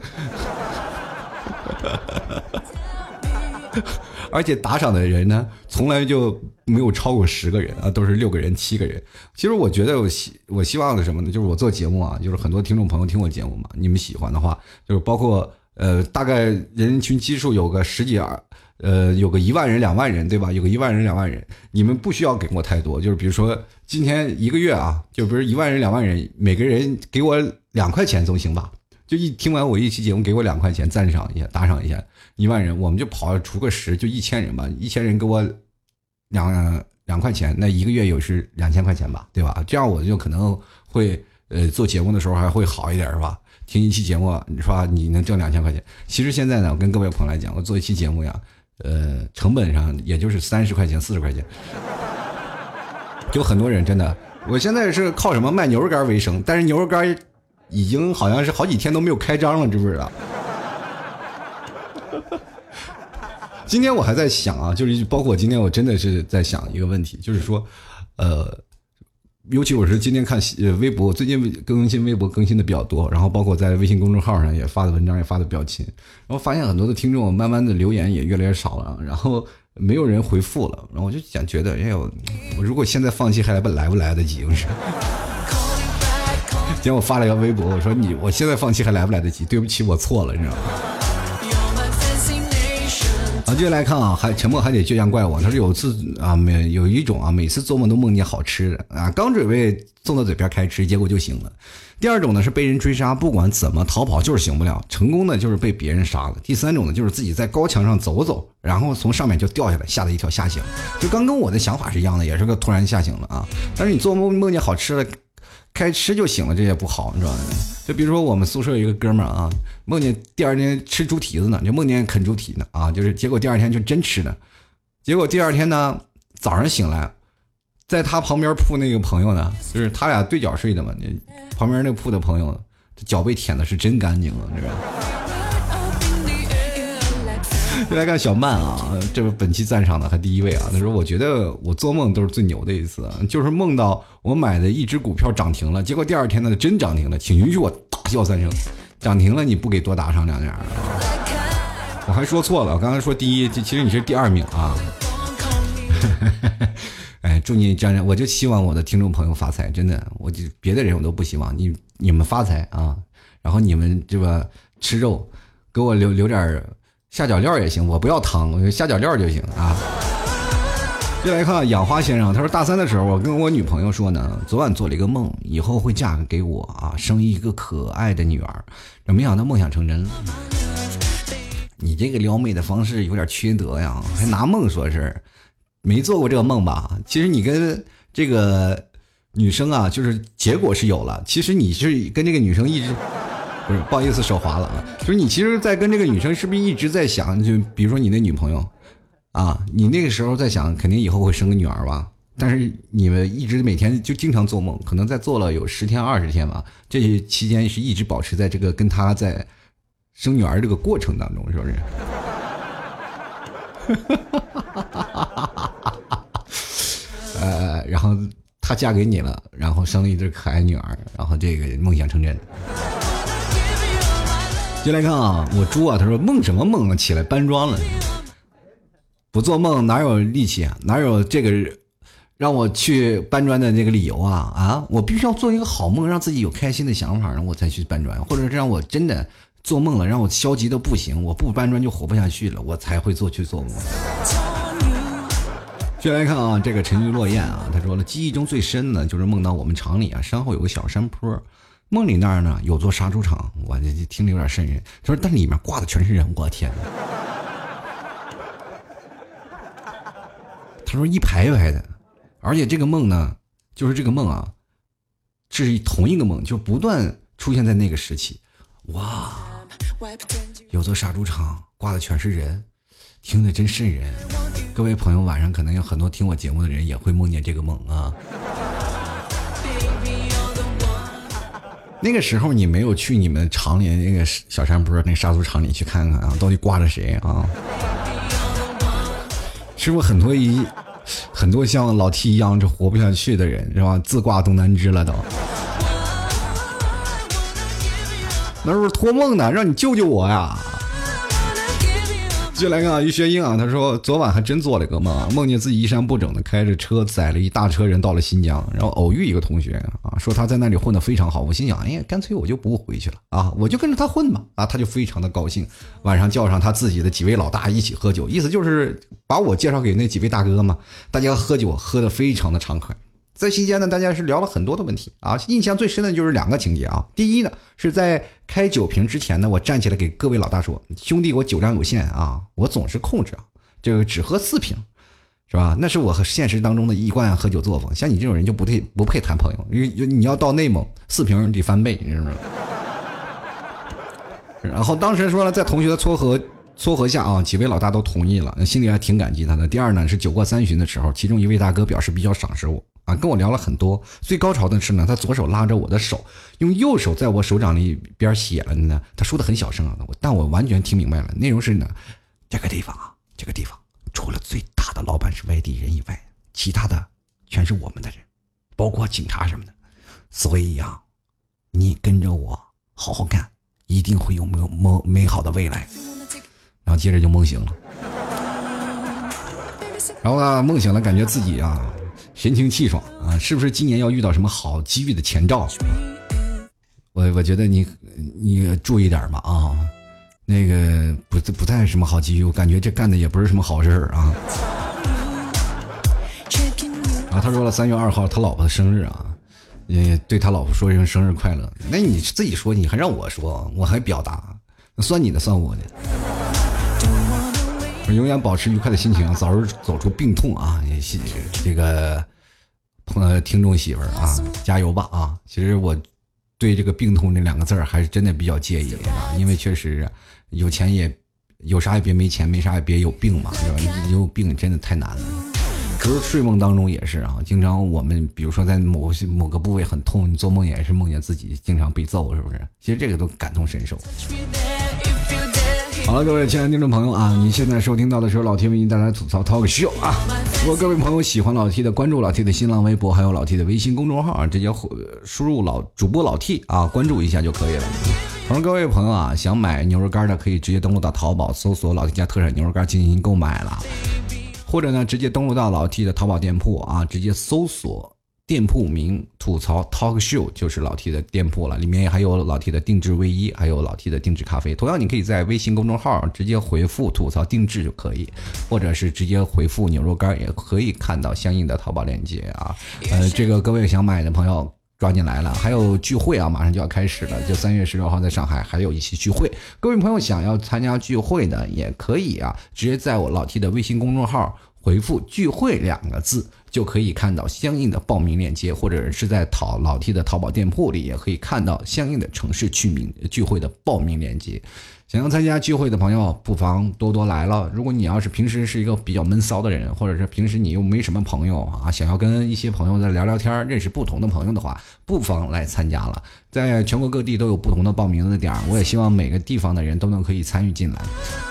而且打赏的人呢，从来就没有超过十个人啊，都是六个人、七个人。其实我觉得，我希我希望的什么呢？就是我做节目啊，就是很多听众朋友听我节目嘛，你们喜欢的话，就是包括呃，大概人群基数有个十几二，呃，有个一万人、两万人，对吧？有个一万人、两万人，你们不需要给我太多，就是比如说今天一个月啊，就比如一万人、两万人，每个人给我两块钱总行吧？就一听完我一期节目，给我两块钱赞赏一下，打赏一下。一万人，我们就跑除个十，就一千人吧。一千人给我两两块钱，那一个月有是两千块钱吧，对吧？这样我就可能会呃做节目的时候还会好一点，是吧？听一期节目，你说你能挣两千块钱。其实现在呢，我跟各位朋友来讲，我做一期节目呀，呃，成本上也就是三十块钱、四十块钱。就很多人真的，我现在是靠什么卖牛肉干为生，但是牛肉干已经好像是好几天都没有开张了，知不知道？今天我还在想啊，就是包括今天我真的是在想一个问题，就是说，呃，尤其我是今天看微博，最近更新微博更新的比较多，然后包括在微信公众号上也发的文章也发的比较勤，然后发现很多的听众慢慢的留言也越来越少了，然后没有人回复了，然后我就想觉得，哎呦，我如果现在放弃还来不来不来得及？是。今天我发了一个微博，我说你我现在放弃还来不来得及？对不起，我错了，你知道吗？啊，接下来看啊，还沉默还得倔强怪我。他说有次啊，每有一种啊，每次做梦都梦见好吃的啊，刚准备送到嘴边开吃，结果就醒了。第二种呢是被人追杀，不管怎么逃跑就是醒不了，成功的就是被别人杀了。第三种呢就是自己在高墙上走走，然后从上面就掉下来，吓得一跳吓醒。就刚跟我的想法是一样的，也是个突然吓醒了啊。但是你做梦梦见好吃的，开吃就行了，这也不好，你知道吗？就比如说我们宿舍一个哥们儿啊，梦见第二天吃猪蹄子呢，就梦见啃猪蹄呢啊，就是结果第二天就真吃了，结果第二天呢早上醒来，在他旁边铺那个朋友呢，就是他俩对角睡的嘛，旁边那铺的朋友脚被舔的是真干净啊，知道就 来看小曼啊，这是本期赞赏的他第一位啊。他说：“我觉得我做梦都是最牛的一次，就是梦到我买的一只股票涨停了，结果第二天呢真涨停了，请允许我大笑三声。涨停了你不给多打赏两点？我还说错了，我刚才说第一，其实你是第二名啊。哎，祝你家人，我就希望我的听众朋友发财，真的，我就别的人我都不希望你你们发财啊，然后你们这个吃肉，给我留留点。”下脚料也行，我不要汤，我下脚料就行啊。再来看养花先生，他说大三的时候，我跟我女朋友说呢，昨晚做了一个梦，以后会嫁给我啊，生一个可爱的女儿。没想到梦想成真了。你这个撩妹的方式有点缺德呀，还拿梦说事儿，没做过这个梦吧？其实你跟这个女生啊，就是结果是有了，其实你是跟这个女生一直。不是，不好意思，手滑了啊！就是你其实，在跟这个女生是不是一直在想？就比如说你那女朋友，啊，你那个时候在想，肯定以后会生个女儿吧？但是你们一直每天就经常做梦，可能在做了有十天、二十天吧。这期间是一直保持在这个跟她在生女儿这个过程当中，是不是？呃，然后她嫁给你了，然后生了一对可爱女儿，然后这个梦想成真。进来看啊，我猪啊！他说梦什么梦啊？起来搬砖了，不做梦哪有力气啊？哪有这个让我去搬砖的那个理由啊？啊！我必须要做一个好梦，让自己有开心的想法，然后我才去搬砖，或者是让我真的做梦了，让我消极的不行，我不搬砖就活不下去了，我才会做去做梦。进来看啊，这个沉鱼落雁啊，他说了，记忆中最深的就是梦到我们厂里啊，山后有个小山坡。梦里那儿呢有座杀猪场，我这听着有点瘆人。他说：“但里面挂的全是人，我天哪！” 他说：“一排一排的，而且这个梦呢，就是这个梦啊，是同一个梦，就不断出现在那个时期。哇，有座杀猪场，挂的全是人，听着真瘆人。各位朋友，晚上可能有很多听我节目的人也会梦见这个梦啊。”那个时候你没有去你们厂里那个小山坡那杀猪场里去看看啊，到底挂着谁啊？是不是很多一很多像老 T 一样就活不下去的人是吧？自挂东南枝了都。那是不是托梦呢？让你救救我呀！就来看于学英啊，他说昨晚还真做了个梦，梦见自己衣衫不整的开着车载了一大车人到了新疆，然后偶遇一个同学啊，说他在那里混得非常好。我心想，哎呀，干脆我就不回去了啊，我就跟着他混吧啊，他就非常的高兴。晚上叫上他自己的几位老大一起喝酒，意思就是把我介绍给那几位大哥嘛，大家喝酒喝得非常的畅快。在期间呢，大家是聊了很多的问题啊，印象最深的就是两个情节啊。第一呢，是在开酒瓶之前呢，我站起来给各位老大说：“兄弟，我酒量有限啊，我总是控制啊，这个只喝四瓶，是吧？那是我和现实当中的一贯喝酒作风。像你这种人就不配不配谈朋友，因为你要到内蒙四瓶得翻倍，你知道吗？然后当时说了，在同学的撮合撮合下啊，几位老大都同意了，心里还挺感激他的。第二呢，是酒过三巡的时候，其中一位大哥表示比较赏识我。啊，跟我聊了很多。最高潮的是呢，他左手拉着我的手，用右手在我手掌里边写了呢。他说的很小声啊，但我完全听明白了。内容是呢，这个地方啊，这个地方除了最大的老板是外地人以外，其他的全是我们的人，包括警察什么的。所以呀，你跟着我好好干，一定会有美美美好的未来。然后接着就梦醒了，然后呢，梦醒了，感觉自己啊。神清气爽啊！是不是今年要遇到什么好机遇的前兆？我我觉得你你注意点吧啊！那个不不太什么好机遇，我感觉这干的也不是什么好事儿啊。然后他说了，三月二号他老婆的生日啊，也对他老婆说一声生日快乐。那你自己说，你还让我说，我还表达，那算你的算我的。永远保持愉快的心情，早日走出病痛啊！也谢这个碰到听众媳妇儿啊，加油吧啊！其实我对这个病痛这两个字儿还是真的比较介意啊，因为确实有钱也有啥也别没钱，没啥也别有病嘛，是吧？有病真的太难了。可是睡梦当中也是啊，经常我们比如说在某些某个部位很痛，你做梦也是梦见自己经常被揍，是不是？其实这个都感同身受。好了，各位亲爱的听众朋友啊，你现在收听到的是老 T 为您带来吐槽 talk show 啊。如果各位朋友喜欢老 T 的，关注老 T 的新浪微博，还有老 T 的微信公众号啊，直接输入老主播老 T 啊，关注一下就可以了。同时，各位朋友啊，想买牛肉干的可以直接登录到淘宝，搜索老 T 家特产牛肉干进行购买了，或者呢，直接登录到老 T 的淘宝店铺啊，直接搜索。店铺名吐槽 Talk Show 就是老 T 的店铺了，里面还有老 T 的定制卫衣，还有老 T 的定制咖啡。同样，你可以在微信公众号直接回复吐槽定制就可以，或者是直接回复牛肉干也可以看到相应的淘宝链接啊。呃，这个各位想买的朋友抓紧来了，还有聚会啊，马上就要开始了，就三月十六号在上海还有一期聚会。各位朋友想要参加聚会的也可以啊，直接在我老 T 的微信公众号回复聚会两个字。就可以看到相应的报名链接，或者是在淘老 T 的淘宝店铺里，也可以看到相应的城市聚名聚会的报名链接。想要参加聚会的朋友，不妨多多来了。如果你要是平时是一个比较闷骚的人，或者是平时你又没什么朋友啊，想要跟一些朋友在聊聊天，认识不同的朋友的话，不妨来参加了。在全国各地都有不同的报名的点儿，我也希望每个地方的人都能可以参与进来。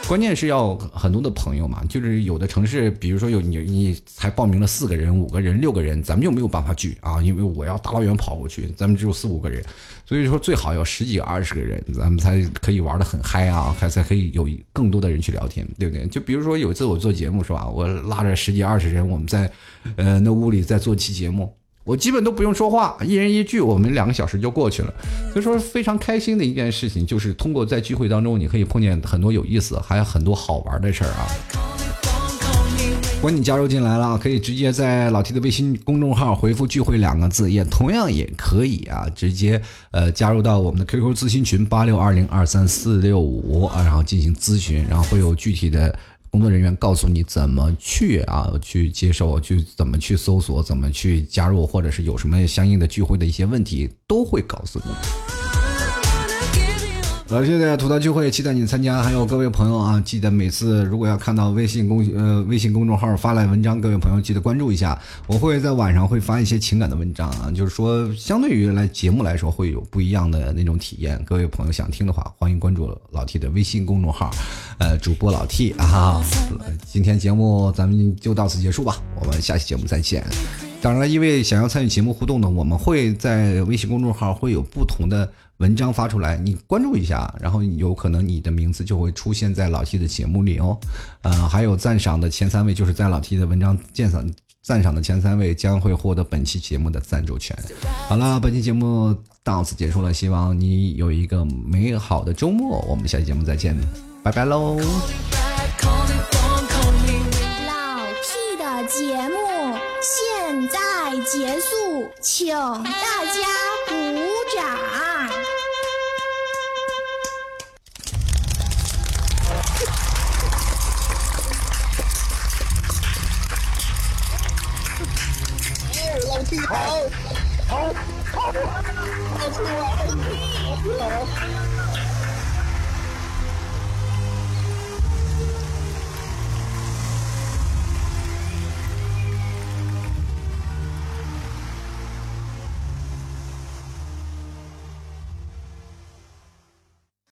关键是要很多的朋友嘛，就是有的城市，比如说有你你才报名了四个人、五个人、六个人，咱们就没有办法聚啊，因为我要大老远跑过去，咱们只有四五个人。所以说最好有十几二十个人，咱们才可以玩的很嗨啊，还才可以有更多的人去聊天，对不对？就比如说有一次我做节目是吧，我拉着十几二十人，我们在，呃，那屋里在做期节目，我基本都不用说话，一人一句，我们两个小时就过去了。所以说非常开心的一件事情，就是通过在聚会当中，你可以碰见很多有意思，还有很多好玩的事儿啊。如果你加入进来了，可以直接在老 T 的微信公众号回复“聚会”两个字，也同样也可以啊，直接呃加入到我们的 QQ 咨询群八六二零二三四六五啊，然后进行咨询，然后会有具体的工作人员告诉你怎么去啊去接受，去怎么去搜索，怎么去加入，或者是有什么相应的聚会的一些问题，都会告诉你。老谢的吐槽聚会，期待你参加。还有各位朋友啊，记得每次如果要看到微信公呃微信公众号发来文章，各位朋友记得关注一下。我会在晚上会发一些情感的文章啊，就是说相对于来节目来说会有不一样的那种体验。各位朋友想听的话，欢迎关注老 T 的微信公众号，呃，主播老 T 啊。今天节目咱们就到此结束吧，我们下期节目再见。当然了，因为想要参与节目互动呢，我们会在微信公众号会有不同的文章发出来，你关注一下，然后有可能你的名字就会出现在老 T 的节目里哦。呃，还有赞赏的前三位，就是在老 T 的文章鉴赏赞赏的前三位，将会获得本期节目的赞助权。好了，本期节目到此结束了，希望你有一个美好的周末，我们下期节目再见，拜拜喽。老 T 的节目现在结束，请大家我替你跑跑跑跑不我跑